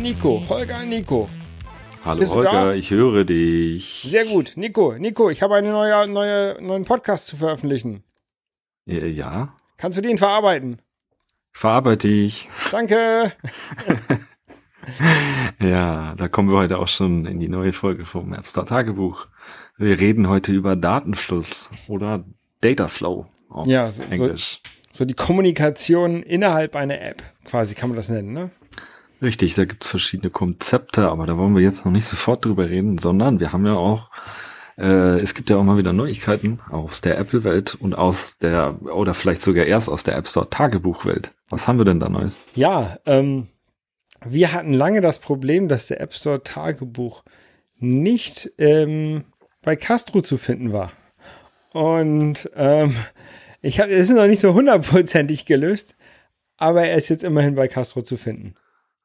Nico, Holger Nico. Hallo Holger, ich höre dich. Sehr gut. Nico, Nico, ich habe einen neue, neue, neuen Podcast zu veröffentlichen. Ja. Kannst du den verarbeiten? Verarbeite ich. Danke. ja, da kommen wir heute auch schon in die neue Folge vom AppStar Tagebuch. Wir reden heute über Datenfluss oder Dataflow auf ja, so, Englisch. So, so die Kommunikation innerhalb einer App, quasi kann man das nennen, ne? Richtig, da gibt's verschiedene Konzepte, aber da wollen wir jetzt noch nicht sofort drüber reden, sondern wir haben ja auch, äh, es gibt ja auch mal wieder Neuigkeiten aus der Apple-Welt und aus der, oder vielleicht sogar erst aus der App Store Tagebuch-Welt. Was haben wir denn da Neues? Ja, ähm, wir hatten lange das Problem, dass der App Store Tagebuch nicht ähm, bei Castro zu finden war. Und ähm, ich habe, es ist noch nicht so hundertprozentig gelöst, aber er ist jetzt immerhin bei Castro zu finden.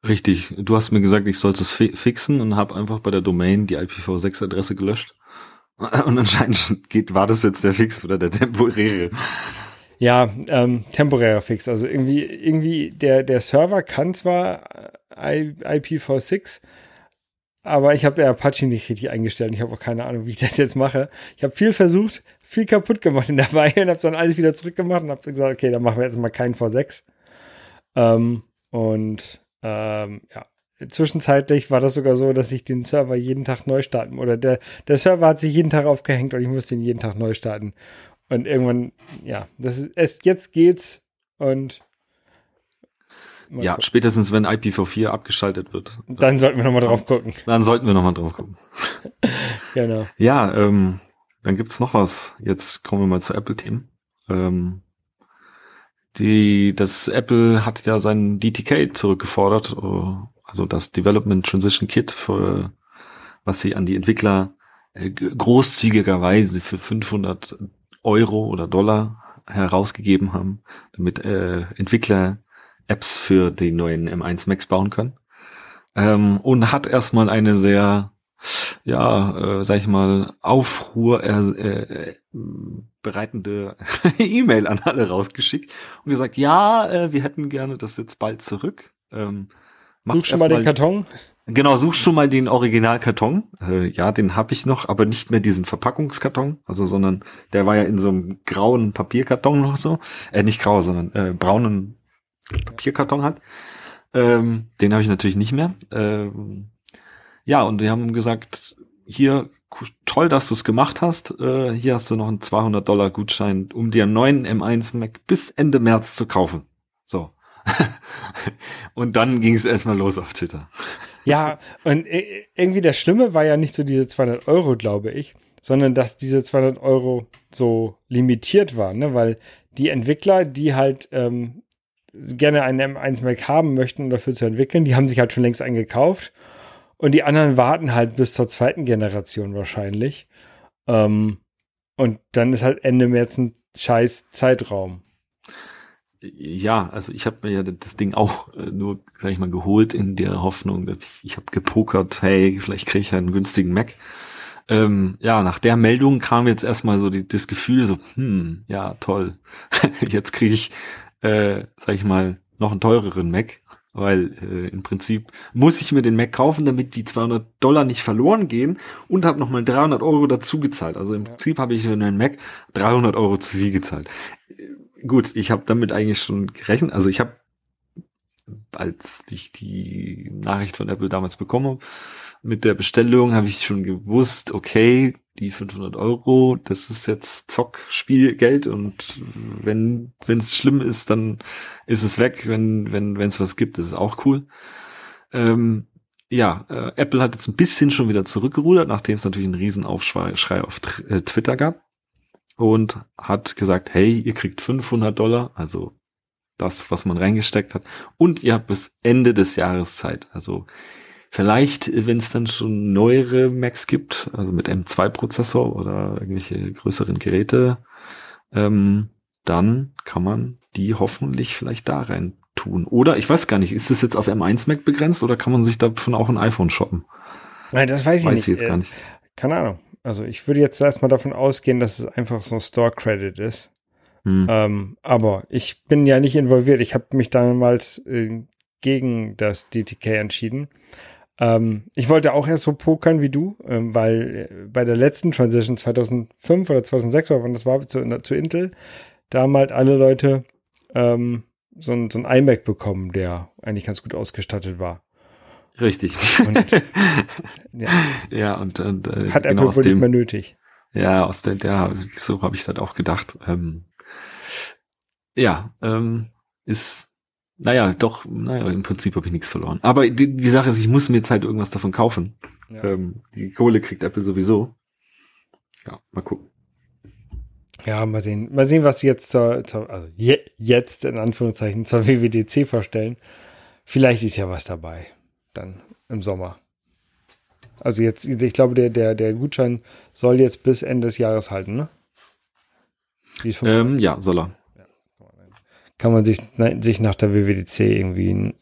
Richtig. Du hast mir gesagt, ich sollte es fi fixen und habe einfach bei der Domain die IPv6-Adresse gelöscht. Und anscheinend geht, war das jetzt der Fix oder der temporäre. Ja, ähm, temporärer Fix. Also irgendwie, irgendwie der, der Server kann zwar IPv6, aber ich habe der Apache nicht richtig eingestellt. Ich habe auch keine Ahnung, wie ich das jetzt mache. Ich habe viel versucht, viel kaputt gemacht in der Weile und habe dann alles wieder zurückgemacht und habe gesagt, okay, dann machen wir jetzt mal keinen V6. Ähm, und ähm, ja, zwischenzeitlich war das sogar so, dass ich den Server jeden Tag neu starten oder der, der Server hat sich jeden Tag aufgehängt und ich musste ihn jeden Tag neu starten. Und irgendwann, ja, das ist, es, jetzt geht's und ja, gucken. spätestens wenn IPv4 abgeschaltet wird. Dann sollten wir nochmal drauf gucken. Dann sollten wir nochmal drauf gucken. genau. Ja, ähm, dann gibt's noch was. Jetzt kommen wir mal zu Apple-Themen. Ähm, die, das Apple hat ja sein DTK zurückgefordert, äh, also das Development Transition Kit, für, was sie an die Entwickler äh, großzügigerweise für 500 Euro oder Dollar herausgegeben haben, damit äh, Entwickler Apps für die neuen M1 Macs bauen können. Ähm, und hat erstmal eine sehr, ja, äh, sag ich mal, Aufruhr äh, äh, bereitende E-Mail an alle rausgeschickt und gesagt, ja, äh, wir hätten gerne das jetzt bald zurück. Ähm, Such schon mal den Karton. Genau, such schon mal den Originalkarton. Äh, ja, den habe ich noch, aber nicht mehr diesen Verpackungskarton, also sondern der war ja in so einem grauen Papierkarton noch so. Äh, nicht grau, sondern äh, braunen Papierkarton hat. Ähm, den habe ich natürlich nicht mehr. Ähm, ja, und die haben gesagt, hier toll, dass du es gemacht hast. Äh, hier hast du noch einen 200 Dollar Gutschein, um dir einen neuen M1 Mac bis Ende März zu kaufen. So. und dann ging es erstmal los auf Twitter. Ja, und irgendwie das Schlimme war ja nicht so diese 200 Euro, glaube ich, sondern dass diese 200 Euro so limitiert waren, ne? weil die Entwickler, die halt ähm, gerne einen M1 Mac haben möchten, um dafür zu entwickeln, die haben sich halt schon längst eingekauft und die anderen warten halt bis zur zweiten Generation wahrscheinlich. Ähm, und dann ist halt Ende März ein scheiß Zeitraum. Ja, also ich habe mir ja das Ding auch äh, nur, sag ich mal, geholt in der Hoffnung, dass ich, ich habe gepokert, hey, vielleicht kriege ich einen günstigen Mac. Ähm, ja, nach der Meldung kam jetzt erstmal so die, das Gefühl, so, hm, ja, toll. jetzt kriege ich, äh, sag ich mal, noch einen teureren Mac weil äh, im Prinzip muss ich mir den Mac kaufen, damit die 200 Dollar nicht verloren gehen und habe nochmal 300 Euro dazu gezahlt. Also im. Prinzip habe ich für einen Mac 300 Euro zu viel gezahlt. Äh, gut, ich habe damit eigentlich schon gerechnet. Also ich habe, als ich die Nachricht von Apple damals bekommen mit der Bestellung, habe ich schon gewusst, okay, die 500 Euro, das ist jetzt Zockspielgeld und wenn wenn es schlimm ist, dann ist es weg. Wenn wenn wenn es was gibt, ist es auch cool. Ähm, ja, äh, Apple hat jetzt ein bisschen schon wieder zurückgerudert, nachdem es natürlich einen Riesenaufschrei auf äh, Twitter gab und hat gesagt, hey, ihr kriegt 500 Dollar, also das, was man reingesteckt hat, und ihr habt bis Ende des Jahres Zeit. Also Vielleicht, wenn es dann schon neuere Macs gibt, also mit M2-Prozessor oder irgendwelche größeren Geräte, ähm, dann kann man die hoffentlich vielleicht da rein tun. Oder ich weiß gar nicht, ist das jetzt auf M1 Mac begrenzt oder kann man sich davon auch ein iPhone shoppen? Nein, das weiß das ich weiß nicht. Ich jetzt gar äh, nicht. Keine Ahnung. Also ich würde jetzt erstmal davon ausgehen, dass es einfach so ein Store Credit ist. Hm. Ähm, aber ich bin ja nicht involviert. Ich habe mich damals äh, gegen das DTK entschieden. Ähm, ich wollte auch erst so pokern wie du, ähm, weil äh, bei der letzten Transition 2005 oder 2006 oder wann das war zu, zu Intel, da haben halt alle Leute ähm, so, ein, so ein iMac bekommen, der eigentlich ganz gut ausgestattet war. Richtig. Und, ja. ja, und, und äh, hat genau Apple wohl nicht mehr nötig. Ja, aus der, der so habe ich das auch gedacht. Ähm, ja, ähm, ist, naja, doch, naja, im Prinzip habe ich nichts verloren. Aber die, die Sache ist, ich muss mir jetzt halt irgendwas davon kaufen. Ja. Ähm, die Kohle kriegt Apple sowieso. Ja, mal gucken. Ja, mal sehen. Mal sehen, was sie jetzt zur, zur also je, jetzt in Anführungszeichen zur WWDC vorstellen. Vielleicht ist ja was dabei. Dann im Sommer. Also jetzt, ich glaube, der, der, der Gutschein soll jetzt bis Ende des Jahres halten, ne? Ähm, ja, soll er. Kann man sich, sich nach der WWDC irgendwie ein,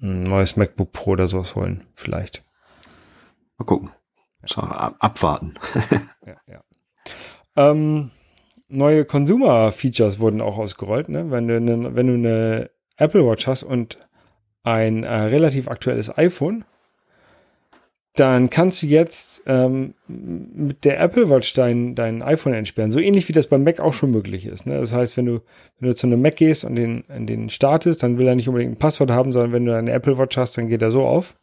ein, neues MacBook Pro oder sowas holen, vielleicht. Mal gucken. Schau, ab, abwarten. ja, ja. Ähm, neue Consumer-Features wurden auch ausgerollt, ne? Wenn du eine, wenn du eine Apple Watch hast und ein äh, relativ aktuelles iPhone, dann kannst du jetzt ähm, mit der Apple Watch dein, dein iPhone entsperren. So ähnlich wie das beim Mac auch schon möglich ist. Ne? Das heißt, wenn du, wenn du zu einem Mac gehst und den, den startest, dann will er nicht unbedingt ein Passwort haben, sondern wenn du eine Apple Watch hast, dann geht er so auf.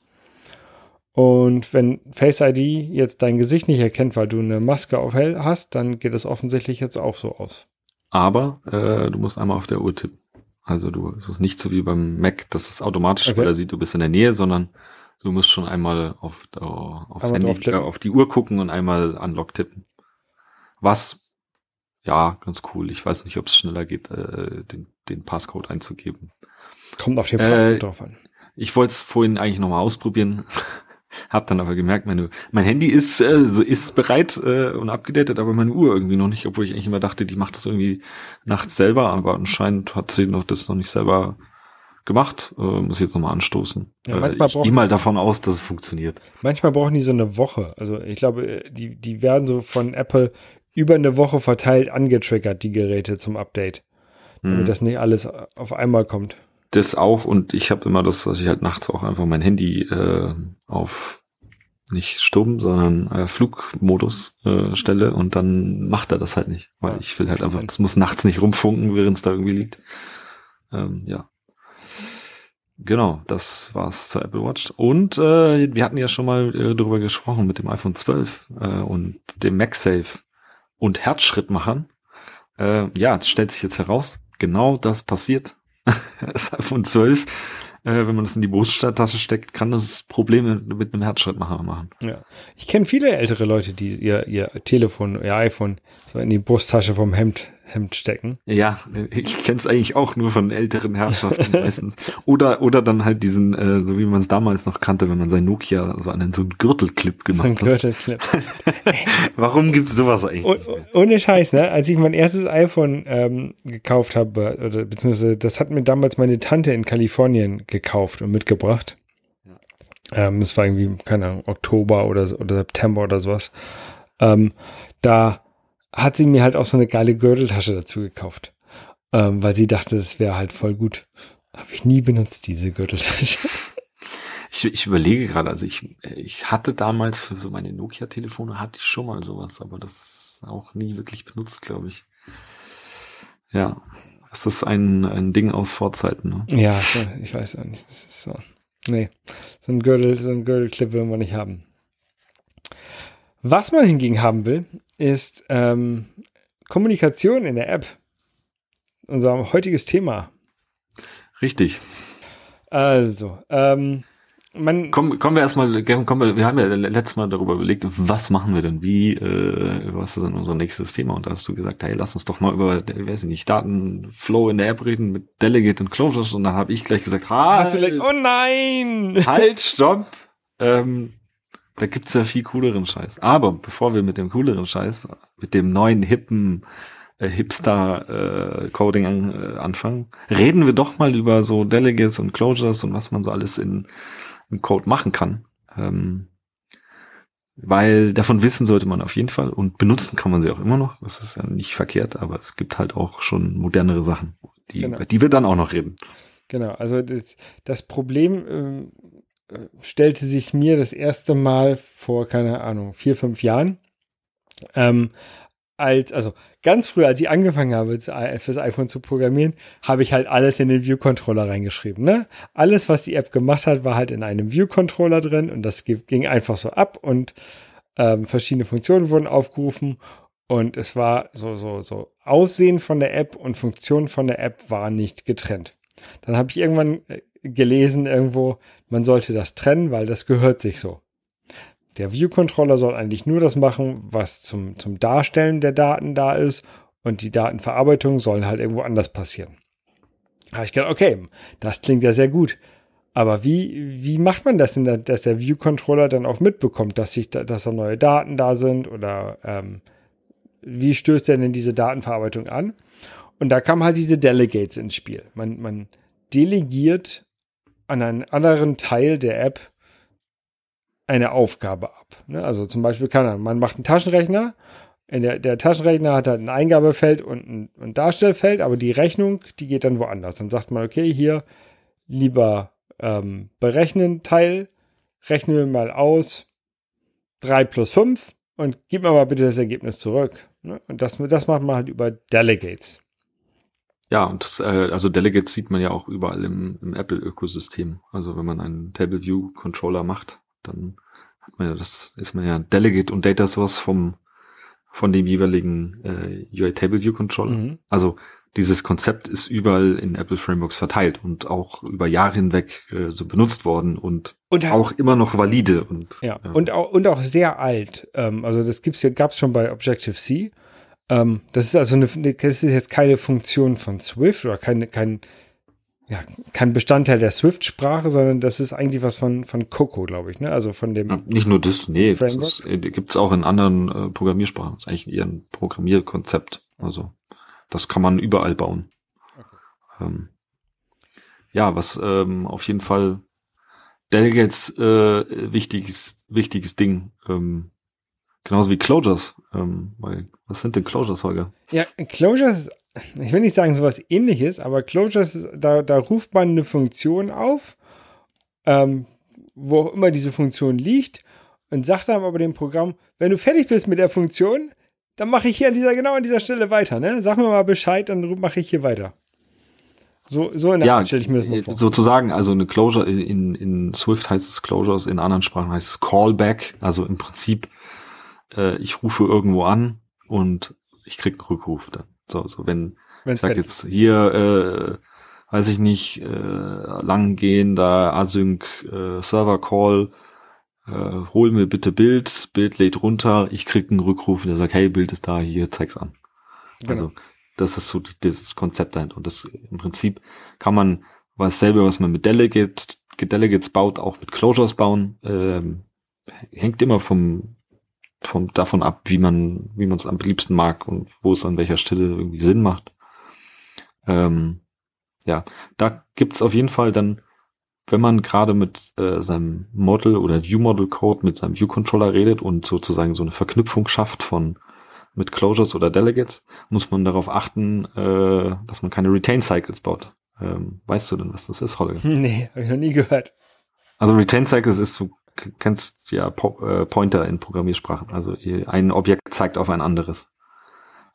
Und wenn Face ID jetzt dein Gesicht nicht erkennt, weil du eine Maske auf hell hast, dann geht es offensichtlich jetzt auch so aus. Aber äh, du musst einmal auf der Uhr tippen. Also du, es ist nicht so wie beim Mac, dass es automatisch, okay. weil er sieht, du bist in der Nähe, sondern Du musst schon einmal auf, äh, aufs Handy, äh, auf die Uhr gucken und einmal Unlock tippen. Was, ja, ganz cool. Ich weiß nicht, ob es schneller geht, äh, den, den Passcode einzugeben. Kommt auf den Passcode äh, drauf an. Ich wollte es vorhin eigentlich nochmal ausprobieren. Hab dann aber gemerkt, meine, mein Handy ist, äh, so ist bereit äh, und abgedatet, aber meine Uhr irgendwie noch nicht, obwohl ich eigentlich immer dachte, die macht das irgendwie nachts selber, aber anscheinend hat sie noch das noch nicht selber gemacht. Äh, muss ich jetzt nochmal anstoßen. Ja, äh, ich gehe mal davon aus, dass es funktioniert. Manchmal brauchen die so eine Woche. Also ich glaube, die, die werden so von Apple über eine Woche verteilt angetriggert, die Geräte zum Update. Damit hm. das nicht alles auf einmal kommt. Das auch und ich habe immer das, dass ich halt nachts auch einfach mein Handy äh, auf nicht stumm, sondern äh, Flugmodus äh, stelle und dann macht er das halt nicht, weil ja, ich will halt einfach, es muss nachts nicht rumfunken, während es da irgendwie liegt. Ähm, ja. Genau, das war's zur Apple Watch. Und äh, wir hatten ja schon mal äh, darüber gesprochen mit dem iPhone 12 äh, und dem MagSafe und Herzschrittmachern. Äh, ja, stellt sich jetzt heraus, genau das passiert. das iPhone 12, äh, wenn man das in die Brusttasche steckt, kann das Probleme mit einem Herzschrittmacher machen. Ja, ich kenne viele ältere Leute, die ihr, ihr Telefon, ihr iPhone so in die Brusttasche vom Hemd Hemd stecken. Ja, ich kenne es eigentlich auch nur von älteren Herrschaften meistens. Oder oder dann halt diesen, äh, so wie man es damals noch kannte, wenn man sein Nokia so einen so einen Gürtelclip gemacht hat. Ein Gürtelclip. Warum gibt es sowas eigentlich? Oh, ohne Scheiß, ne? Als ich mein erstes iPhone ähm, gekauft habe, oder beziehungsweise das hat mir damals meine Tante in Kalifornien gekauft und mitgebracht. Ja. Ähm, es war irgendwie, keine Ahnung, Oktober oder, oder September oder sowas. Ähm, da hat sie mir halt auch so eine geile Gürteltasche dazu gekauft, ähm, weil sie dachte, das wäre halt voll gut. Habe ich nie benutzt, diese Gürteltasche. Ich, ich überlege gerade, also ich, ich hatte damals für so meine Nokia-Telefone hatte ich schon mal sowas, aber das auch nie wirklich benutzt, glaube ich. Ja, das ist ein, ein Ding aus Vorzeiten. Ne? Ja, ich weiß auch nicht, das ist so. Nee, so ein Gürtel, so ein Gürtelclip will man nicht haben. Was man hingegen haben will, ist ähm, Kommunikation in der App. Unser heutiges Thema. Richtig. Also, ähm, man. Komm, kommen wir erstmal, kommen wir, wir haben ja letztes Mal darüber überlegt, was machen wir denn? Wie, äh, was ist denn unser nächstes Thema? Und da hast du gesagt, hey, lass uns doch mal über, weiß ich nicht, Datenflow in der App reden mit Delegate und Closures. Und dann habe ich gleich gesagt, halt, oh nein! Halt, stopp! Ähm, da gibt's ja viel cooleren Scheiß. Aber bevor wir mit dem cooleren Scheiß, mit dem neuen hippen äh, Hipster-Coding äh, an, äh, anfangen, reden wir doch mal über so Delegates und Closures und was man so alles in, im Code machen kann. Ähm, weil davon wissen sollte man auf jeden Fall und benutzen kann man sie auch immer noch. Das ist ja nicht verkehrt, aber es gibt halt auch schon modernere Sachen, die, genau. die wir dann auch noch reden. Genau, also das, das Problem ähm, äh, stellte sich mir das erste Mal vor, keine Ahnung, vier, fünf Jahren. Ähm, als, also ganz früh, als ich angefangen habe, fürs iPhone zu programmieren, habe ich halt alles in den View-Controller reingeschrieben. Ne? Alles, was die App gemacht hat, war halt in einem View-Controller drin und das ging einfach so ab und ähm, verschiedene Funktionen wurden aufgerufen und es war so, so, so Aussehen von der App und Funktion von der App war nicht getrennt. Dann habe ich irgendwann äh, gelesen irgendwo, man sollte das trennen, weil das gehört sich so. Der View-Controller soll eigentlich nur das machen, was zum, zum Darstellen der Daten da ist und die Datenverarbeitung sollen halt irgendwo anders passieren. Da habe ich gedacht, okay, das klingt ja sehr gut. Aber wie, wie macht man das denn, dass der View-Controller dann auch mitbekommt, dass, sich da, dass da neue Daten da sind oder ähm, wie stößt er denn diese Datenverarbeitung an? Und da kamen halt diese Delegates ins Spiel. Man, man delegiert an einen anderen Teil der App eine Aufgabe ab. Ne? Also zum Beispiel kann er, man macht einen Taschenrechner, der, der, Taschenrechner hat halt ein Eingabefeld und ein, ein, Darstellfeld, aber die Rechnung, die geht dann woanders. Dann sagt man, okay, hier lieber ähm, berechnen Teil, rechnen wir mal aus 3 plus 5 und gib mir mal bitte das Ergebnis zurück. Ne? Und das, das macht man halt über Delegates. Ja, und das, äh, also Delegates sieht man ja auch überall im, im Apple-Ökosystem. Also wenn man einen Table View Controller macht, dann hat man ja das, ist man ja Delegate und Data Source vom von dem jeweiligen äh, UI Table View Controller. Mhm. Also dieses Konzept ist überall in Apple Frameworks verteilt und auch über Jahre hinweg äh, so benutzt worden und, und auch immer noch valide und ja, ja. und auch und auch sehr alt. Ähm, also das gibt's ja gab's schon bei Objective C ähm, das ist also eine, das ist jetzt keine Funktion von Swift oder keine, kein, ja, kein Bestandteil der Swift-Sprache, sondern das ist eigentlich was von, von Coco, glaube ich, ne? Also von dem. Ja, nicht nur das, nee, Framework. das äh, gibt es auch in anderen äh, Programmiersprachen. Das ist eigentlich eher ein Programmierkonzept. Also das kann man überall bauen. Okay. Ähm, ja, was ähm, auf jeden Fall Delegates äh, wichtiges, wichtiges Ding. Ähm, Genauso wie Closures. Ähm, weil, was sind denn Closures, Holger? Ja, Closures, ich will nicht sagen sowas ähnliches, aber Closures, da, da ruft man eine Funktion auf, ähm, wo auch immer diese Funktion liegt, und sagt dann aber dem Programm, wenn du fertig bist mit der Funktion, dann mache ich hier an dieser, genau an dieser Stelle weiter, ne? Sag mir mal Bescheid, dann mache ich hier weiter. So, so in der ja, stelle ich mir das mal vor. Sozusagen, also eine Closure, in, in Swift heißt es Closures, in anderen Sprachen heißt es Callback, also im Prinzip äh, ich rufe irgendwo an und ich krieg einen Rückruf dann. So, so wenn Wenn's ich sag jetzt hier, äh, weiß ich nicht, äh, langgehender Async äh, Server Call, äh, hol mir bitte Bild, Bild lädt runter, ich krieg einen Rückruf, der sagt, hey, Bild ist da, hier, zeig's an. Genau. Also das ist so das Konzept dahinter. Und das im Prinzip kann man was selber, was man mit Delegate, Delegates baut, auch mit Closures bauen. Ähm, hängt immer vom von, davon ab, wie man, wie man es am liebsten mag und wo es an welcher Stelle irgendwie Sinn macht. Ähm, ja, da gibt's auf jeden Fall dann, wenn man gerade mit äh, seinem Model oder View-Model-Code mit seinem View-Controller redet und sozusagen so eine Verknüpfung schafft von mit Closures oder Delegates, muss man darauf achten, äh, dass man keine Retain-Cycles baut. Ähm, weißt du denn, was das ist, Holger? Nee, habe ich noch nie gehört. Also Retain-Cycles ist so kennst ja po äh, Pointer in Programmiersprachen. Also ein Objekt zeigt auf ein anderes.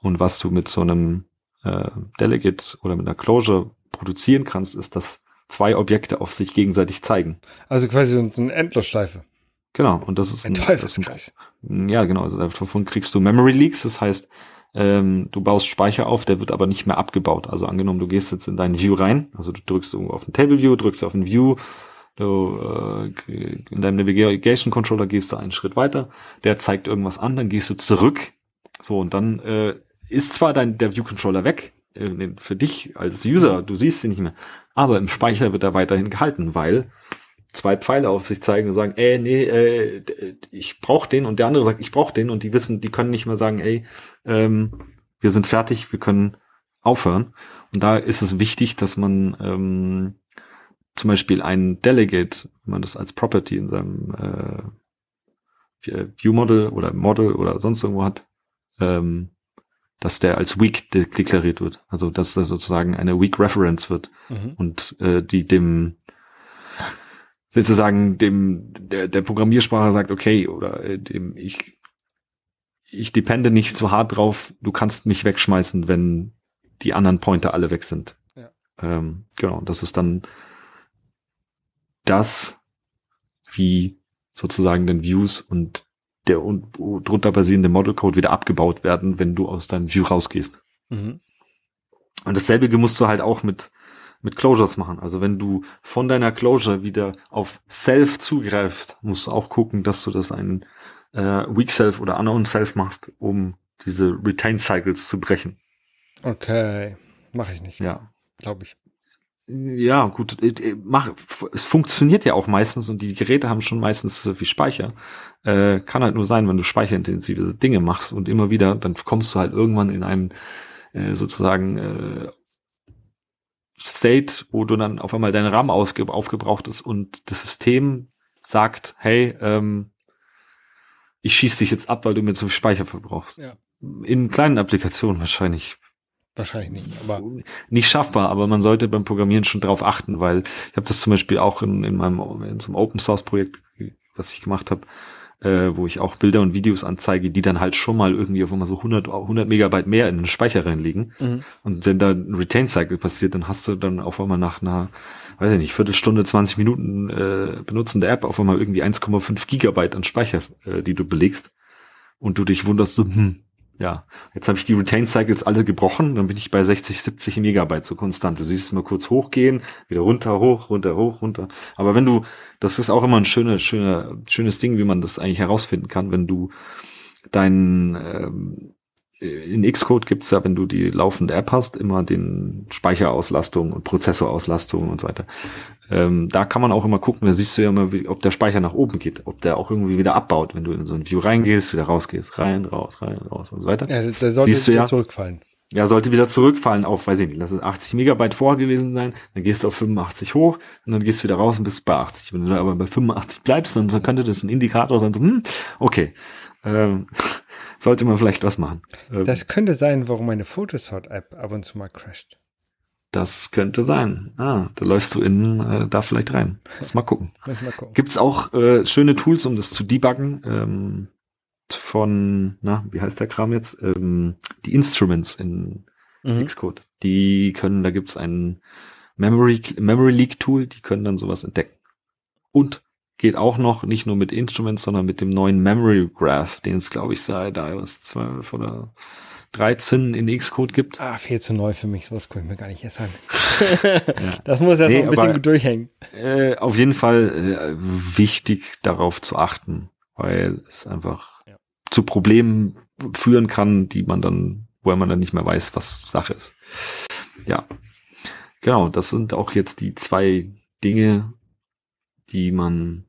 Und was du mit so einem äh, Delegate oder mit einer Closure produzieren kannst, ist, dass zwei Objekte auf sich gegenseitig zeigen. Also quasi so eine Endlosschleife. Genau, und das ist ein, ein Teufelskreis. Ja, genau, also davon kriegst du Memory Leaks, das heißt, ähm, du baust Speicher auf, der wird aber nicht mehr abgebaut. Also angenommen, du gehst jetzt in deinen View rein, also du drückst irgendwo auf ein Table View, drückst auf ein View, Du, äh, in deinem Navigation Controller gehst du einen Schritt weiter, der zeigt irgendwas an, dann gehst du zurück. So, und dann äh, ist zwar dein der View Controller weg, äh, für dich als User, du siehst sie nicht mehr, aber im Speicher wird er weiterhin gehalten, weil zwei Pfeile auf sich zeigen und sagen, ey, nee, äh, ich brauche den und der andere sagt, ich brauche den und die wissen, die können nicht mehr sagen, ey, ähm, wir sind fertig, wir können aufhören. Und da ist es wichtig, dass man ähm, zum Beispiel ein Delegate, wenn man das als Property in seinem äh, View Model oder Model oder sonst irgendwo hat, ähm, dass der als weak de deklariert wird. Also dass das sozusagen eine weak reference wird Mhm. und äh, die dem sozusagen dem der, der Programmiersprache sagt, okay, oder äh, dem ich ich depende nicht so hart drauf, du kannst mich wegschmeißen, wenn die anderen Pointer alle weg sind. Ja. Ähm, genau, das ist dann das, wie sozusagen den Views und der un- drunter basierende Model Code wieder abgebaut werden, wenn du aus deinem View rausgehst. Mhm. Und dasselbe musst du halt auch mit, mit Closures machen. Also wenn du von deiner Closure wieder auf Self zugreifst, musst du auch gucken, dass du das einen äh, Weak Self oder Unknown Self machst, um diese Retain Cycles zu brechen. Okay. Mache ich nicht, Ja. glaube ich. Ja, gut, äh, äh, mach, es funktioniert ja auch meistens und die Geräte haben schon meistens so viel Speicher. Äh, kann halt nur sein, wenn du speicherintensive Dinge machst und immer wieder, dann kommst du halt irgendwann in einen äh, sozusagen äh, State, wo du dann auf einmal dein RAM ausge aufgebraucht ist und das System sagt, hey, ähm, ich schieß dich jetzt ab, weil du mir zu viel Speicher verbrauchst. Ja. In kleinen Applikationen wahrscheinlich Wahrscheinlich nicht, aber nicht schaffbar, aber man sollte beim Programmieren schon drauf achten, weil ich habe das zum Beispiel auch in, in meinem in so einem Open Source Projekt, was ich gemacht habe, äh, wo ich auch Bilder und Videos anzeige, die dann halt schon mal irgendwie auf einmal so 100, 100 Megabyte mehr in den Speicher reinlegen. Mhm. Und wenn da ein Retain Cycle passiert, dann hast du dann auf einmal nach einer, weiß ich nicht, Viertelstunde, 20 Minuten äh, Benutzen der App auf einmal irgendwie 1,5 Gigabyte an Speicher, äh, die du belegst. Und du dich wunderst so, hm, ja, jetzt habe ich die Retain Cycles alle gebrochen, dann bin ich bei 60, 70 Megabyte so konstant. Du siehst es mal kurz hochgehen, wieder runter, hoch, runter, hoch, runter. Aber wenn du, das ist auch immer ein schöner, schöner, schönes Ding, wie man das eigentlich herausfinden kann, wenn du deinen ähm, in Xcode gibt's ja, wenn du die laufende App hast, immer den Speicherauslastung und Prozessorauslastung und so weiter. Ähm, da kann man auch immer gucken, da siehst du ja immer, wie, ob der Speicher nach oben geht, ob der auch irgendwie wieder abbaut, wenn du in so ein View reingehst, wieder rausgehst, rein, raus, rein, raus und so weiter. ja, da sollte Siehst du wieder ja? zurückfallen. Ja, sollte wieder zurückfallen auf, weiß ich nicht, lass es 80 Megabyte vorher gewesen sein, dann gehst du auf 85 hoch und dann gehst du wieder raus und bist bei 80. Wenn du da aber bei 85 bleibst, dann so könnte das ein Indikator sein, so, hm, okay, ähm, sollte man vielleicht was machen. Ähm, Das könnte sein, warum meine Photosort-App ab und zu mal crasht. Das könnte sein. Ah, da läufst du in äh, da vielleicht rein. Lass mal gucken. Mal gucken. Gibt's auch äh, schöne Tools, um das zu debuggen? Ähm, von, na, wie heißt der Kram jetzt? Ähm, die Instruments in Mhm. Xcode. Die können, da gibt's ein Memory, Memory Leak Tool, die können dann sowas entdecken. Und geht auch noch nicht nur mit Instruments, sondern mit dem neuen Memory Graph, den es, glaube ich, seit iOS 12 oder 13 in Xcode gibt. Ah, viel zu neu für mich. Sowas gucke ich mir gar nicht erst an. Ja. Das muss erst Nee, noch ein bisschen aber- durchhängen. Äh, auf jeden Fall äh, wichtig darauf zu achten, weil es einfach Ja. zu Problemen führen kann, die man dann, wo man dann nicht mehr weiß, was Sache ist. Ja, genau, das sind auch jetzt die zwei Dinge, die man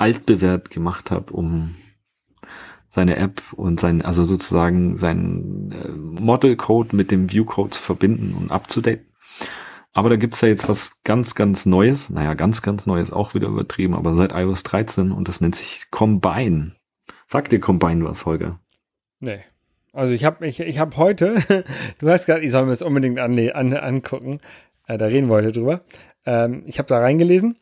altbewährt gemacht hat, um seine App und sein, also sozusagen seinen äh, Model-Code mit dem View-Code zu verbinden und abzudaten. Aber da gibt's ja jetzt was ganz, ganz Neues. Naja, ganz, ganz Neues, auch wieder übertrieben, aber seit iOS 13 und das nennt sich Combine. Sagt dir Combine was, Holger? Nee. Also ich habe ich, ich hab heute, du hast gesagt, ich soll mir das unbedingt an, an, angucken. Äh, da reden wir heute drüber. Ähm, ich habe da reingelesen.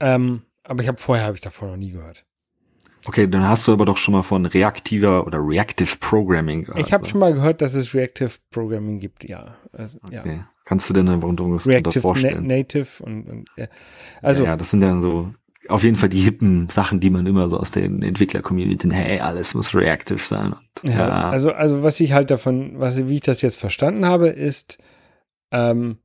Ähm, aber ich habe vorher habe ich davon noch nie gehört. Okay, dann hast du aber doch schon mal von reaktiver oder reactive Programming gehört. ich habe oder? schon mal gehört, dass es Reactive Programming gibt, ja. Also, ja. Okay. Kannst du dir eine Wunderung darunter Reactive Na vorstellen? Native und, und ja. also ja, ja, das sind ja so auf jeden Fall die hippen Sachen, die man immer so aus der Entwickler-Community, hey, alles muss reactive sein. Und, Ja, also, also was ich halt davon, was, wie ich das jetzt verstanden habe, ist, ähm,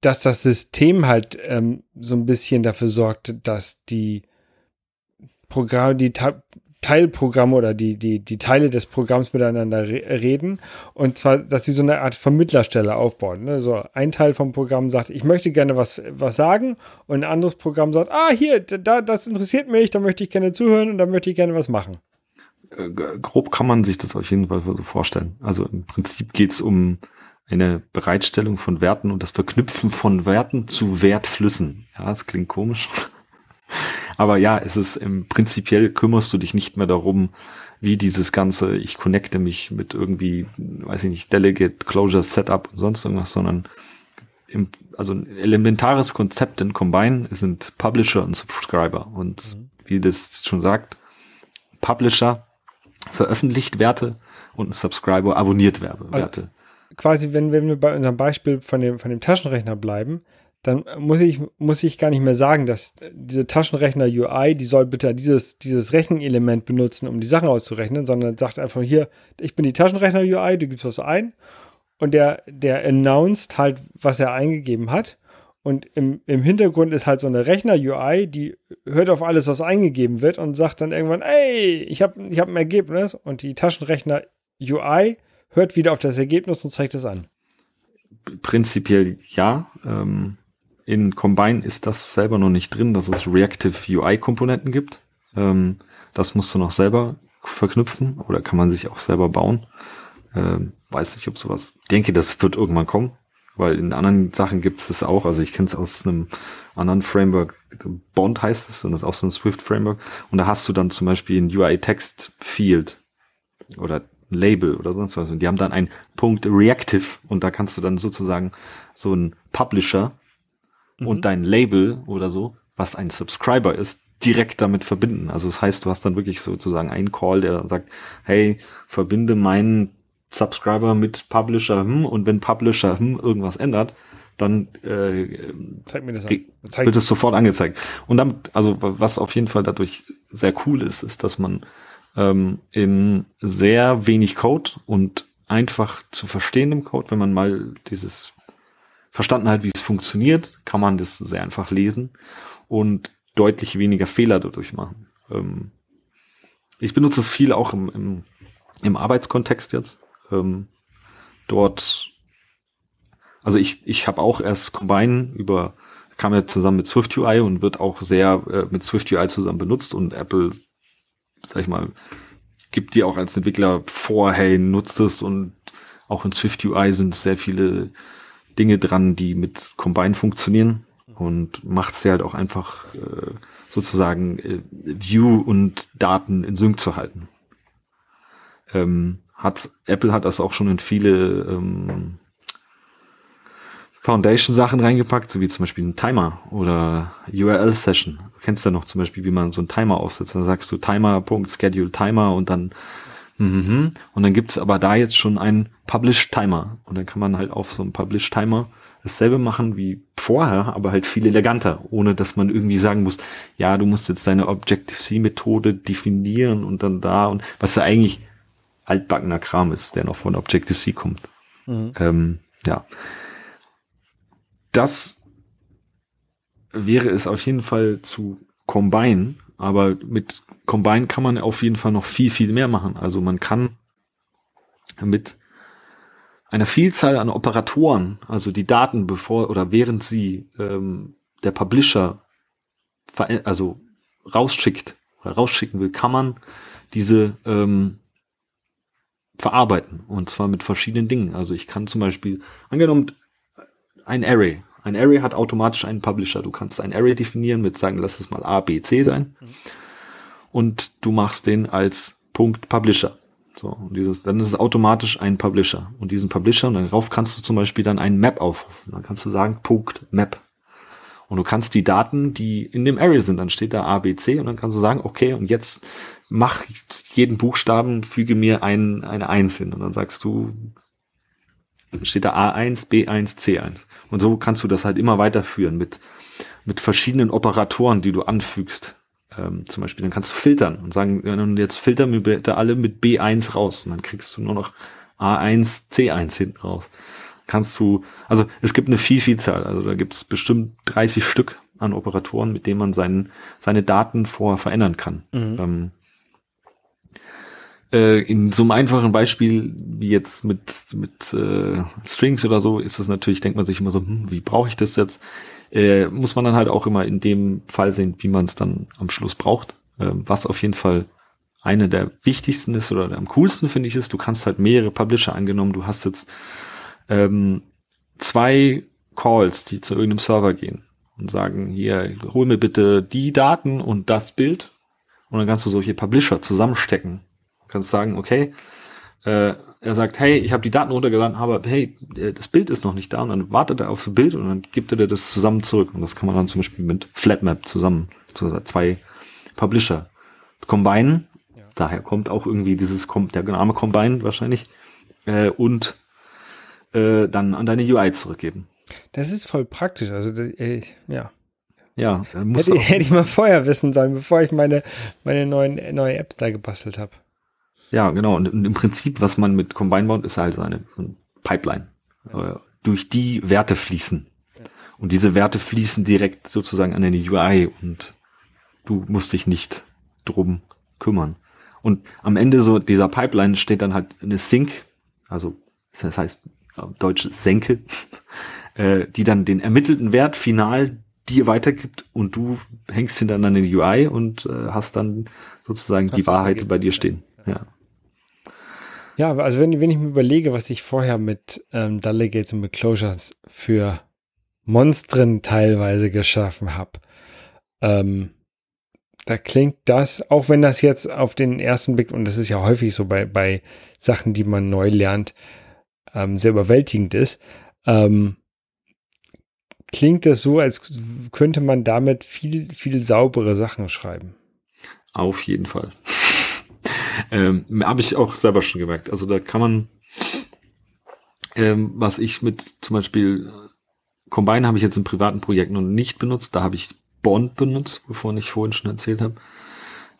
dass das System halt ähm, so ein bisschen dafür sorgt, dass die Programme, die Te Teilprogramme oder die, die, die Teile des Programms miteinander re reden und zwar, dass sie so eine Art Vermittlerstelle aufbauen. Ne? So ein Teil vom Programm sagt, ich möchte gerne was, was sagen und ein anderes Programm sagt, ah, hier, da, das interessiert mich, da möchte ich gerne zuhören und da möchte ich gerne was machen. äh, grob kann man sich das auf jeden Fall so vorstellen. Also im Prinzip geht's um eine Bereitstellung von Werten und das Verknüpfen von Werten zu Wertflüssen. Ja, das klingt komisch. Aber ja, es ist im prinzipiell kümmerst du dich nicht mehr darum, wie dieses ganze, ich connecte mich mit irgendwie, weiß ich nicht, Delegate, Closure, Setup und sonst irgendwas, sondern im, also ein elementares Konzept in Combine sind Publisher und Subscriber. Und mhm. wie das schon sagt, Publisher veröffentlicht Werte und ein Subscriber abonniert Werte. Also quasi, wenn, wenn wir bei unserem Beispiel von dem, von dem Taschenrechner bleiben, dann muss ich, muss ich gar nicht mehr sagen, dass diese Taschenrechner UI, die soll bitte dieses, dieses Rechenelement benutzen, um die Sachen auszurechnen, sondern sagt einfach hier, ich bin die Taschenrechner UI, du gibst was ein und der, der announced halt, was er eingegeben hat. Und im, im Hintergrund ist halt so eine Rechner-UI, die hört auf alles, was eingegeben wird und sagt dann irgendwann, ey, ich habe ich hab ein Ergebnis. Und die Taschenrechner-UI hört wieder auf das Ergebnis und zeigt es an. Prinzipiell ja. Ähm, in Combine ist das selber noch nicht drin, dass es Reactive UI-Komponenten gibt. Ähm, das musst du noch selber verknüpfen oder kann man sich auch selber bauen. Ähm, weiß nicht, ob sowas. Denke, das wird irgendwann kommen, weil in anderen Sachen gibt es das auch. Also ich kenne es aus einem anderen Framework. Bond heißt es und das ist auch so ein Swift-Framework. Und da hast du dann zum Beispiel ein UI-Text-Field oder Label oder sonst was. Und die haben dann ein Punkt Reactive und da kannst du dann sozusagen so ein Publisher mhm. und dein Label oder so, was ein Subscriber ist, direkt damit verbinden. Also das heißt, du hast dann wirklich sozusagen einen Call, der dann sagt, hey, verbinde meinen Subscriber mit Publisher hm, und wenn Publisher hm, irgendwas ändert, dann äh, Zeig mir das an. Zeig wird es sofort angezeigt. Und damit, also was auf jeden Fall dadurch sehr cool ist, ist, dass man ähm, in sehr wenig Code und einfach zu verstehendem Code, wenn man mal dieses verstanden hat, wie es funktioniert, kann man das sehr einfach lesen und deutlich weniger Fehler dadurch machen. Ähm, ich benutze es viel auch im, im, im Arbeitskontext jetzt. Ähm, dort, also ich, ich habe auch erst Combine über, kam ja zusammen mit Swift UI und wird auch sehr äh, mit Swift UI zusammen benutzt und Apple, sag ich mal, gibt dir auch als Entwickler vor, hey, nutzt es und auch in Swift UI sind sehr viele Dinge dran, die mit Combine funktionieren und macht es dir halt auch einfach äh, sozusagen äh, View und Daten in Sync zu halten. Ähm, hat Apple hat das auch schon in viele ähm, Foundation-Sachen reingepackt, so wie zum Beispiel ein Timer oder URL-Session. Du kennst ja noch zum Beispiel, wie man so einen Timer aufsetzt. Dann sagst du Timer.schedule Timer und dann mhm. und dann gibt's aber da jetzt schon einen Publish-Timer. Und dann kann man halt auf so einem Publish-Timer dasselbe machen wie vorher, aber halt viel eleganter, ohne dass man irgendwie sagen muss, ja, du musst jetzt deine Objective-C-Methode definieren und dann da und was ja eigentlich altbackener Kram ist, der noch von Objective-C kommt. Mhm. Ähm, ja. Das wäre es auf jeden Fall zu Combine, aber mit Combine kann man auf jeden Fall noch viel, viel mehr machen. Also man kann mit einer Vielzahl an Operatoren, also die Daten bevor oder während sie ähm, der Publisher also rausschickt oder rausschicken will, kann man diese ähm, verarbeiten. Und zwar mit verschiedenen Dingen. Also ich kann zum Beispiel, angenommen, ein Array. Ein Array hat automatisch einen Publisher. Du kannst ein Array definieren mit sagen, lass es mal A, B, C sein. Und du machst den als Punkt Publisher. So, und dieses, dann ist es automatisch ein Publisher. Und diesen Publisher, und darauf kannst du zum Beispiel dann einen Map aufrufen. Dann kannst du sagen, Punkt Map. Und du kannst die Daten, die in dem Array sind, dann steht da A, B, C, und dann kannst du sagen, okay, und jetzt mach jeden Buchstaben, füge mir ein, eine Eins hin. Und dann sagst du, steht da A1, B1, C1. Und so kannst du das halt immer weiterführen mit, mit verschiedenen Operatoren, die du anfügst. Ähm, zum Beispiel, dann kannst du filtern und sagen, jetzt filter mir bitte alle mit B1 raus. Und dann kriegst du nur noch A1, C1 hinten raus. Kannst du, also es gibt eine viel, Vielzahl. Also da gibt es bestimmt 30 Stück an Operatoren, mit denen man seinen, seine Daten vor verändern kann. Mhm. Ähm, äh, in so einem einfachen Beispiel wie jetzt mit mit äh, Strings oder so ist es natürlich, denkt man sich immer so, hm, wie brauche ich das jetzt? Äh, muss man dann halt auch immer in dem Fall sehen, wie man es dann am Schluss braucht. Äh, was auf jeden Fall eine der wichtigsten ist oder am coolsten finde ich ist, du kannst halt mehrere Publisher angenommen, du hast jetzt ähm, zwei Calls, die zu irgendeinem Server gehen und sagen, hier, hol mir bitte die Daten und das Bild und dann kannst du solche Publisher zusammenstecken Kannst sagen, okay, äh, er sagt, hey, ich habe die Daten runtergeladen, aber hey, äh, das Bild ist noch nicht da und dann wartet er auf das Bild und dann gibt er dir das zusammen zurück. Und das kann man dann zum Beispiel mit Flatmap zusammen, zu zwei Publisher combinen. Ja. Daher kommt auch irgendwie dieses, der Name Combine wahrscheinlich. Äh, und äh, dann an deine UI zurückgeben. Das ist voll praktisch. Also, äh, ja. Ja, muss hätte, hätte ich mal vorher wissen sollen, bevor ich meine, meine neuen, neue App da gebastelt habe. Ja, genau. Und im Prinzip, was man mit Combine baut, ist halt so eine, so ein Pipeline, ja. Durch die Werte fließen. Ja. Und diese Werte fließen direkt sozusagen an eine UI und du musst dich nicht drum kümmern. Und am Ende so dieser Pipeline steht dann halt eine Sync, also das heißt deutsch Senke, äh, die dann den ermittelten Wert final dir weitergibt und du hängst ihn dann an den UI und äh, hast dann sozusagen Kannst die Wahrheit bei dir stehen. Ja. Ja, also wenn, wenn ich mir überlege, was ich vorher mit ähm, Delegates und mit Closures für Monstren teilweise geschaffen habe, ähm, da klingt das, auch wenn das jetzt auf den ersten Blick, und das ist ja häufig so bei, bei Sachen, die man neu lernt, ähm, sehr überwältigend ist, ähm, klingt das so, als könnte man damit viel, viel saubere Sachen schreiben. Auf jeden Fall. Ähm, Habe ich auch selber schon gemerkt. Also da kann man, ähm, was ich mit zum Beispiel äh, Combine habe ich jetzt in privaten Projekten noch nicht benutzt. Da habe ich Bond benutzt, wovon ich vorhin schon erzählt habe.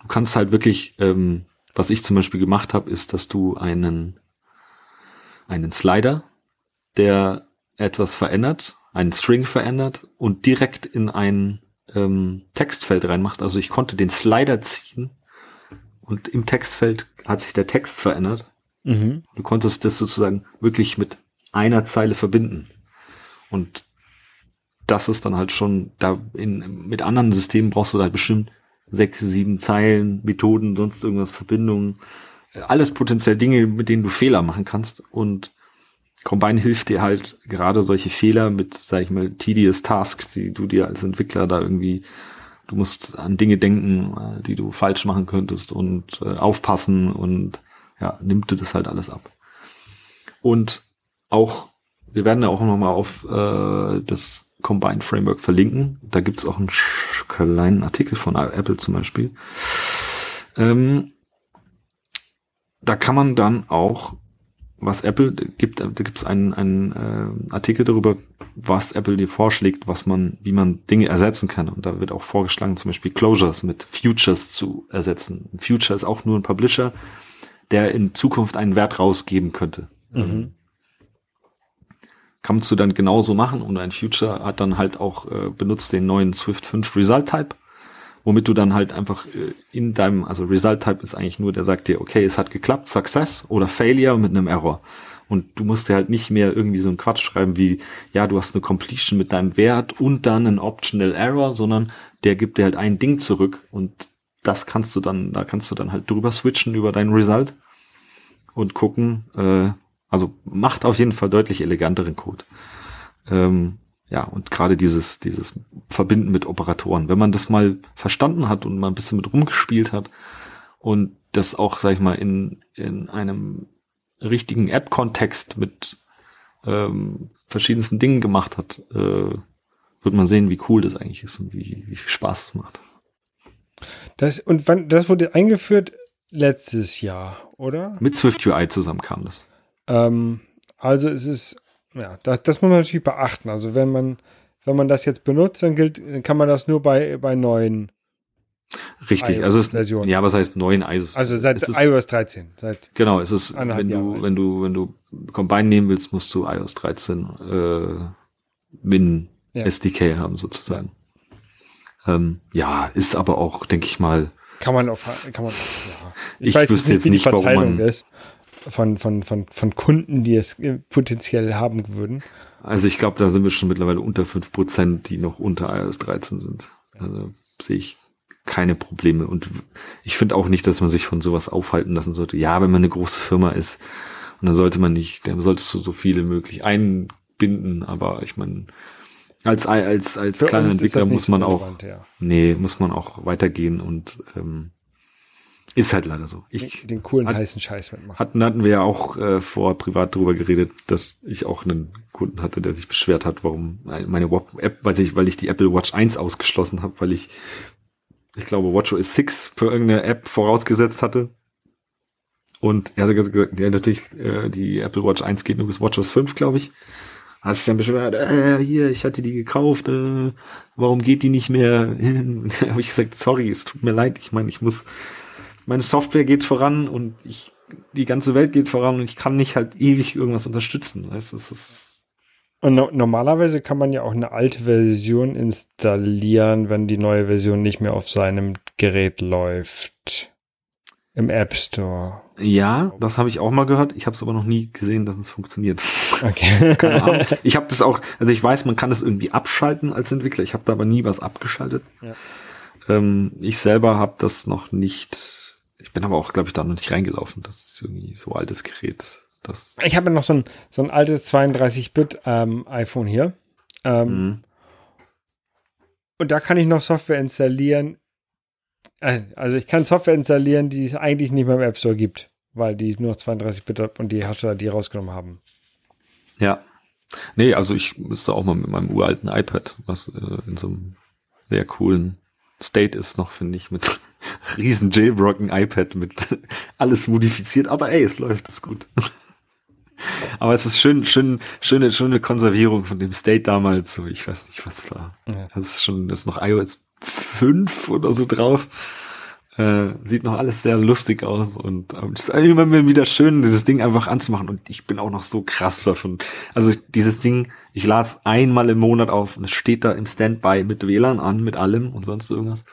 Du kannst halt wirklich, ähm, was ich zum Beispiel gemacht habe, ist, dass du einen einen Slider, der etwas verändert, einen String verändert und direkt in ein ähm, Textfeld reinmacht. Also ich konnte den Slider ziehen und im Textfeld hat sich der Text verändert. Mhm. Du konntest das sozusagen wirklich mit einer Zeile verbinden. Und das ist dann halt schon, da in, mit anderen Systemen brauchst du halt bestimmt sechs, sieben Zeilen, Methoden, sonst irgendwas, Verbindungen. Alles potenziell Dinge, mit denen du Fehler machen kannst. Und Combine hilft dir halt gerade solche Fehler mit, sag ich mal, tedious Tasks, die du dir als Entwickler da irgendwie, du musst an Dinge denken, äh, die du falsch machen könntest und äh, aufpassen und ja, nimmt dir das halt alles ab. Und auch, wir werden ja auch nochmal auf äh, das Combine Framework verlinken. Da gibt's auch einen kleinen Artikel von Apple zum Beispiel. Ähm, da kann man dann auch was Apple gibt, da gibt es einen, einen äh, Artikel darüber, was Apple dir vorschlägt, was man, wie man Dinge ersetzen kann. Und da wird auch vorgeschlagen, zum Beispiel Closures mit Futures zu ersetzen. Ein Future ist auch nur ein Publisher, der in Zukunft einen Wert rausgeben könnte. Mhm. Kannst du dann genauso machen und ein Future hat dann halt auch äh, benutzt den neuen Swift 5 Result Type womit du dann halt einfach äh, in deinem, also Result Type ist eigentlich nur, der sagt dir, okay, es hat geklappt, Success oder Failure mit einem Error. Und du musst dir halt nicht mehr irgendwie so einen Quatsch schreiben wie, ja, du hast eine Completion mit deinem Wert und dann ein Optional Error, sondern der gibt dir halt ein Ding zurück und das kannst du dann, da kannst du dann halt drüber switchen über dein Result und gucken, äh, also macht auf jeden Fall deutlich eleganteren Code. Ähm, ja, und gerade dieses, dieses Verbinden mit Operatoren. Wenn man das mal verstanden hat und mal ein bisschen mit rumgespielt hat und das auch, sag ich mal, in, in einem richtigen App-Kontext mit ähm, verschiedensten Dingen gemacht hat, äh, wird man sehen, wie cool das eigentlich ist und wie, wie viel Spaß es macht. Das, und wann, das wurde eingeführt letztes Jahr, oder? Mit Swift UI zusammen kam das. Ähm, also es ist ja, das, das muss man natürlich beachten. Also wenn man, wenn man das jetzt benutzt, dann gilt, kann man das nur bei, bei neuen Richtig, also es, ja, was heißt neuen iOS? Also seit ist, iOS 13. Seit genau, es ist, wenn du, Jahre. wenn du, wenn du Combine nehmen willst, musst du iOS 13 äh, Min ja. SDK haben sozusagen. Ja. Ähm, ja, ist aber auch, denke ich mal. Kann man auch, kann man auch, ja. Ich, ich wüsste jetzt nicht, warum man. Ist von, von, von, von Kunden, die es potenziell haben würden. Also ich glaube, da sind wir schon mittlerweile unter fünf Prozent, die noch unter iOS 13 sind. Also sehe ich keine Probleme. Und ich finde auch nicht, dass man sich von sowas aufhalten lassen sollte. Ja, wenn man eine große Firma ist, und dann sollte man nicht, dann solltest du so viele möglich einbinden, aber ich meine, als, als, als kleiner Entwickler muss man auch, ja. nee, muss man auch weitergehen und ähm, Ist halt leider so. Ich den, coolen hat, heißen Scheiß mitmachen. Hatten, hatten wir ja auch äh, vor privat drüber geredet, dass ich auch einen Kunden hatte, der sich beschwert hat, warum meine App, weil ich, weil ich die Apple Watch 1 ausgeschlossen habe, weil ich, ich glaube, WatchOS 6 für irgendeine App vorausgesetzt hatte. Und er hat gesagt, ja, natürlich, äh, die Apple Watch 1 geht nur bis WatchOS 5, glaube ich. Hat sich dann beschwert, äh, hier, ich hatte die gekauft, äh, warum geht die nicht mehr hin? habe ich gesagt, sorry, es tut mir leid, ich meine, ich muss meine Software geht voran und ich, die ganze Welt geht voran und ich kann nicht halt ewig irgendwas unterstützen. Weißt, das ist und no normalerweise kann man ja auch eine alte Version installieren, wenn die neue Version nicht mehr auf seinem Gerät läuft. Im App Store. Ja, das habe ich auch mal gehört. Ich habe es aber noch nie gesehen, dass es funktioniert. Okay. Keine Ahnung. Ich habe das auch, also ich weiß, man kann das irgendwie abschalten als Entwickler. Ich habe da aber nie was abgeschaltet. Ja. Ähm, ich selber habe das noch nicht ich bin aber auch, glaube ich, da noch nicht reingelaufen. Das ist irgendwie so altes Gerät. Das ich habe noch so ein, so ein altes 32-Bit ähm, iPhone hier. Ähm, mhm. Und da kann ich noch Software installieren. Äh, also ich kann Software installieren, die es eigentlich nicht mehr im App Store gibt, weil die nur 32-Bit und die Hersteller die rausgenommen haben. Ja. Nee, also ich müsste auch mal mit meinem uralten iPad, was äh, in so einem sehr coolen State ist noch, finde ich, mit riesen Jailbroken iPad mit alles modifiziert, aber ey, es läuft, ist gut. aber es ist schön, schön, schöne, schöne Konservierung von dem State damals, so, ich weiß nicht, was war. Ja. Das ist schon, das ist noch iOS 5 oder so drauf. Äh, sieht noch alles sehr lustig aus und es ist immer wieder schön, dieses Ding einfach anzumachen und ich bin auch noch so krass davon. Also dieses Ding, ich las einmal im Monat auf und es steht da im Standby mit WLAN an, mit allem und sonst irgendwas.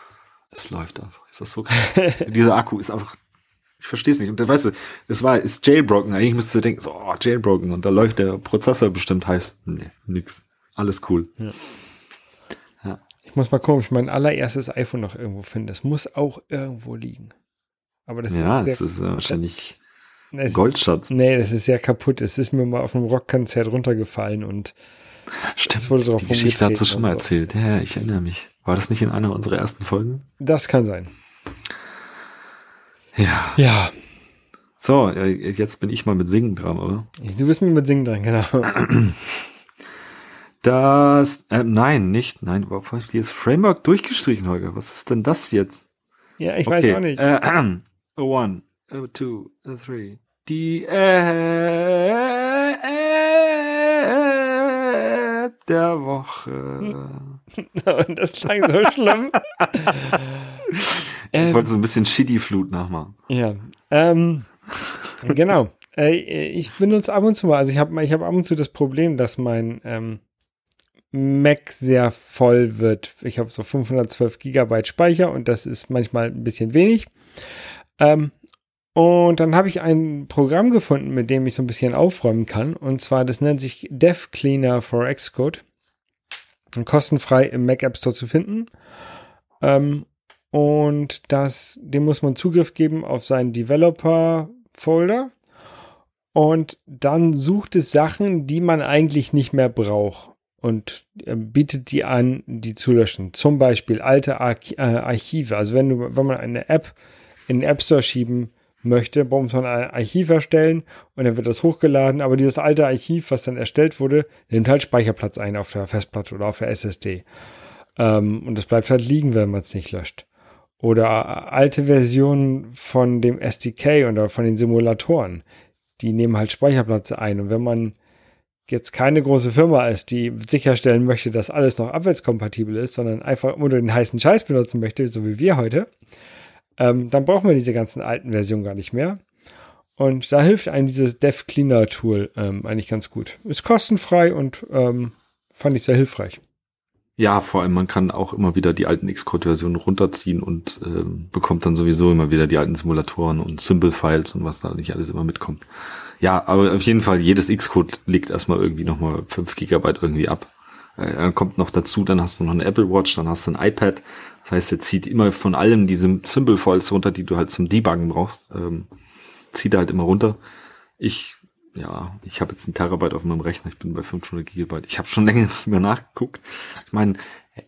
Es läuft einfach. Ist das so krass? Dieser Akku ist einfach, ich verstehe es nicht. Und weißt du, das war, ist jailbroken. Eigentlich müsstest du denken, so, oh, jailbroken und da läuft der Prozessor bestimmt heißt, nee, nix. Alles cool. Ja. Ich muss mal gucken, ob ich mein allererstes iPhone noch irgendwo finde. Es muss auch irgendwo liegen. Aber das ja, ist das ist äh, wahrscheinlich es Goldschatz. Ist, nee, das ist sehr kaputt. Es ist mir mal auf einem Rockkonzert runtergefallen und Stimmt, wurde drauf die Geschichte hast du schon mal so. erzählt. Ja, ich erinnere mich. War das nicht in einer unserer ersten Folgen? Das kann sein. Ja. Ja. So, jetzt bin ich mal mit Singen dran, oder? Du bist mit Singen dran, genau. Das, äh, nein, nicht, nein, überhaupt nicht. Dieses Framework durchgestrichen, Holger. Was ist denn das jetzt? Ja, ich okay. weiß auch nicht. Äh, äh, one, a two, a three. Die äh, App der Woche. Und das klang so schlimm. ich ähm, wollte so ein bisschen Shitty-Flut nachmachen. Ja, ähm, genau. Äh, ich benutze ab und zu mal, also ich habe ich hab ab und zu das Problem, dass mein ähm, Mac sehr voll wird. Ich habe so 512 Gigabyte Speicher und das ist manchmal ein bisschen wenig. Ähm, und dann habe ich ein Programm gefunden, mit dem ich so ein bisschen aufräumen kann. Und zwar, das nennt sich Dev Cleaner for Xcode. Kostenfrei im Mac App Store zu finden. Ähm, und das, dem muss man Zugriff geben auf seinen Developer Folder. Und dann sucht es Sachen, die man eigentlich nicht mehr braucht und äh, bietet die an, die zu löschen. Zum Beispiel alte äh, Archive. Also wenn du, wenn man eine App in den App Store schieben möchte, muss man ein Archiv erstellen und dann wird das hochgeladen. Aber dieses alte Archiv, was dann erstellt wurde, nimmt halt Speicherplatz ein auf der Festplatte oder auf der SSD. Ähm, und das bleibt halt liegen, wenn man es nicht löscht. Oder alte Versionen von dem SDK oder von den Simulatoren, die nehmen halt Speicherplatz ein. Und wenn man jetzt keine große Firma ist, die sicherstellen möchte, dass alles noch abwärtskompatibel ist, sondern einfach nur den heißen Scheiß benutzen möchte, so wie wir heute, ähm, dann brauchen wir diese ganzen alten Versionen gar nicht mehr. Und da hilft einem dieses Dev Cleaner Tool ähm, eigentlich ganz gut. Ist kostenfrei und ähm, fand ich sehr hilfreich. Ja, vor allem man kann auch immer wieder die alten Xcode-Versionen runterziehen und ähm, bekommt dann sowieso immer wieder die alten Simulatoren und Symbol-Files und was da nicht alles immer mitkommt. Ja, aber auf jeden Fall, jedes Xcode legt erstmal irgendwie nochmal 5 Gigabyte irgendwie ab. Äh, dann kommt noch dazu, dann hast du noch eine Apple Watch, dann hast du ein iPad. Das heißt, er zieht immer von allem diese Symbol-Files runter, die du halt zum Debuggen brauchst. Ähm, zieht er halt immer runter. Ich ja, ich habe jetzt ein Terabyte auf meinem Rechner, ich bin bei 500 Gigabyte. Ich habe schon länger nicht mehr nachgeguckt. Ich meine,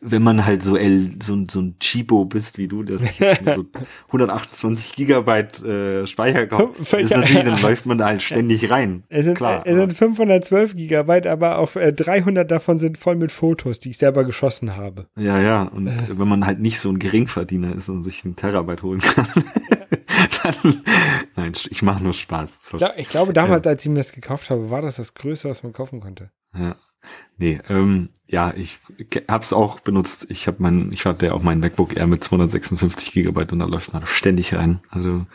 wenn man halt so L, so, so ein Cheapo bist wie du, der so 128 Gigabyte äh, Speicher ist natürlich, dann läuft man da halt ständig rein. Es sind, Klar, es sind 512 Gigabyte, aber auch äh, 300 davon sind voll mit Fotos, die ich selber geschossen habe. Ja, ja, und äh. wenn man halt nicht so ein Geringverdiener ist und sich einen Terabyte holen kann, dann, nein, ich mache nur Spaß. Ich, glaub, ich, glaube, damals, als ich mir das gekauft habe, war das das Größte, was man kaufen konnte. Ja. Nee, ähm, ja, ich hab's auch benutzt. Ich habe mein, ich hatte ja auch mein MacBook Air mit 256 Gigabyte und da läuft man ständig rein. Also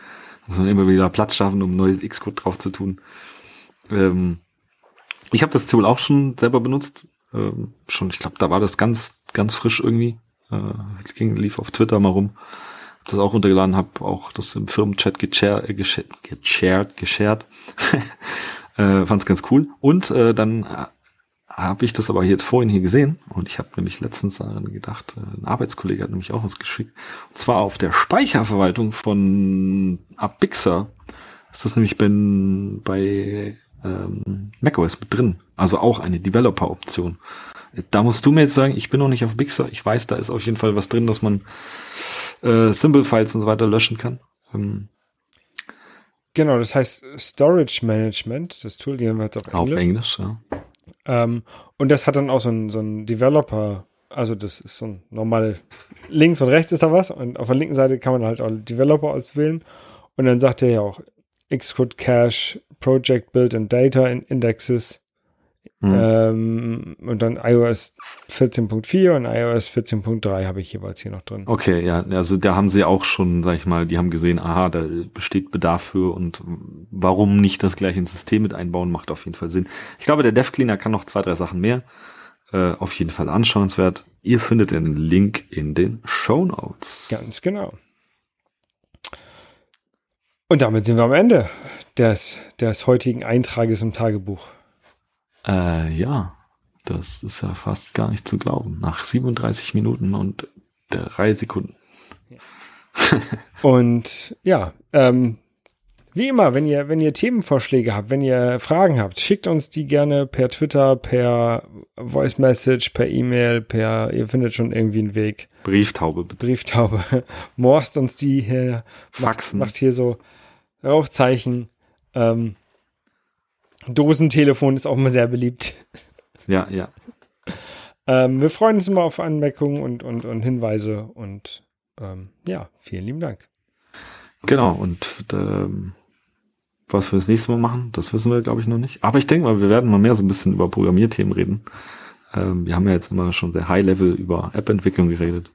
muss man immer wieder Platz schaffen, um neues Xcode drauf zu tun. Ähm, ich habe das Tool auch schon selber benutzt. Ähm, schon, ich glaube, da war das ganz, ganz frisch irgendwie. Äh, ging, lief auf Twitter mal rum. Hab das auch runtergeladen, habe auch das im Firmenchat geshared, äh, geshared, geshared. äh, fand's ganz cool. Und äh, dann habe ich das aber jetzt vorhin hier gesehen und ich habe nämlich letztens daran gedacht, äh, ein Arbeitskollege hat nämlich auch was geschickt. Und zwar auf der Speicherverwaltung von Abixer ist das nämlich bei, bei ähm, macOS mit drin. Also auch eine Developer-Option. Da musst du mir jetzt sagen, ich bin noch nicht auf Bixer. Ich weiß, da ist auf jeden Fall was drin, dass man äh, Symbol-Files und so weiter löschen kann. Ähm, genau, das heißt Storage Management. Das Tool, die haben wir jetzt auf Englisch. Auf Englisch, ja. Ähm, und das hat dann auch so ein, so ein Developer, also das ist so ein normal, links und rechts ist da was und auf der linken Seite kann man halt auch Developer auswählen. Und dann sagt er ja auch Xcode Cache, Project Build and Data in Indexes mhm. ähm, und dann iOS 14.4 und iOS 14.3 habe ich jeweils hier noch drin. Okay, ja, also da haben sie auch schon, sag ich mal, die haben gesehen, aha, da besteht Bedarf für und warum nicht das gleiche ins System mit einbauen, macht auf jeden Fall Sinn. Ich glaube, der Dev Cleaner kann noch zwei, drei Sachen mehr. Äh, auf jeden Fall anschauenswert. Ihr findet den Link in den Show Notes. Ganz genau. Und damit sind wir am Ende des, des heutigen Eintrages im Tagebuch. Äh, ja, das ist ja fast gar nicht zu glauben. Nach 37 Minuten und drei Sekunden. und ja, ähm, wie immer, wenn ihr, wenn ihr Themenvorschläge habt, wenn ihr Fragen habt, schickt uns die gerne per Twitter, per Voice Message, per E-Mail, per, ihr findet schon irgendwie einen Weg. Brieftaube. Brieftaube. Morst uns die hier. Faxen. Macht, macht hier so Rauchzeichen. Ähm, Dosentelefon ist auch immer sehr beliebt. Ja, ja. Ähm, wir freuen uns immer auf Anmerkungen und, und, und Hinweise und ähm, ja, vielen lieben Dank. Genau, und ähm, was wir das nächste Mal machen, das wissen wir, glaube ich, noch nicht. Aber ich denke mal, wir werden mal mehr so ein bisschen über Programmierthemen reden. Ähm, wir haben ja jetzt immer schon sehr high-level über App-Entwicklung geredet.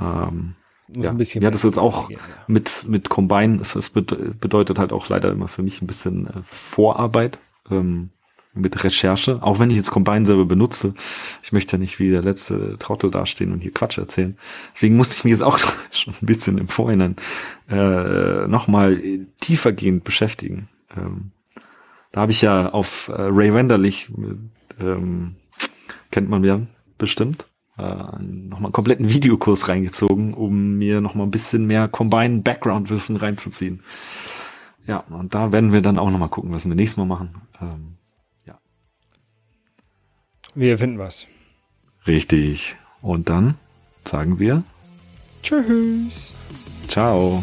Ähm, ja, ein bisschen ja, das ist jetzt auch gehen, ja. mit, mit Combine, es, bedeutet halt auch leider immer für mich ein bisschen äh, Vorarbeit ähm, mit Recherche, auch wenn ich jetzt Combine selber benutze. Ich möchte ja nicht wie der letzte Trottel dastehen und hier Quatsch erzählen. Deswegen musste ich mich jetzt auch schon ein bisschen im Vorhinein äh, nochmal tiefergehend beschäftigen. Ähm, da habe ich ja auf äh, Ray Wenderlich, ähm, kennt man ja bestimmt, äh, nochmal einen kompletten Videokurs reingezogen, um mir nochmal ein bisschen mehr Combine Background Wissen reinzuziehen. Ja, und da werden wir dann auch nochmal gucken, was wir nächstes Mal machen. Ähm, ja. Wir finden was. Richtig. Und dann sagen wir Tschüss. Ciao.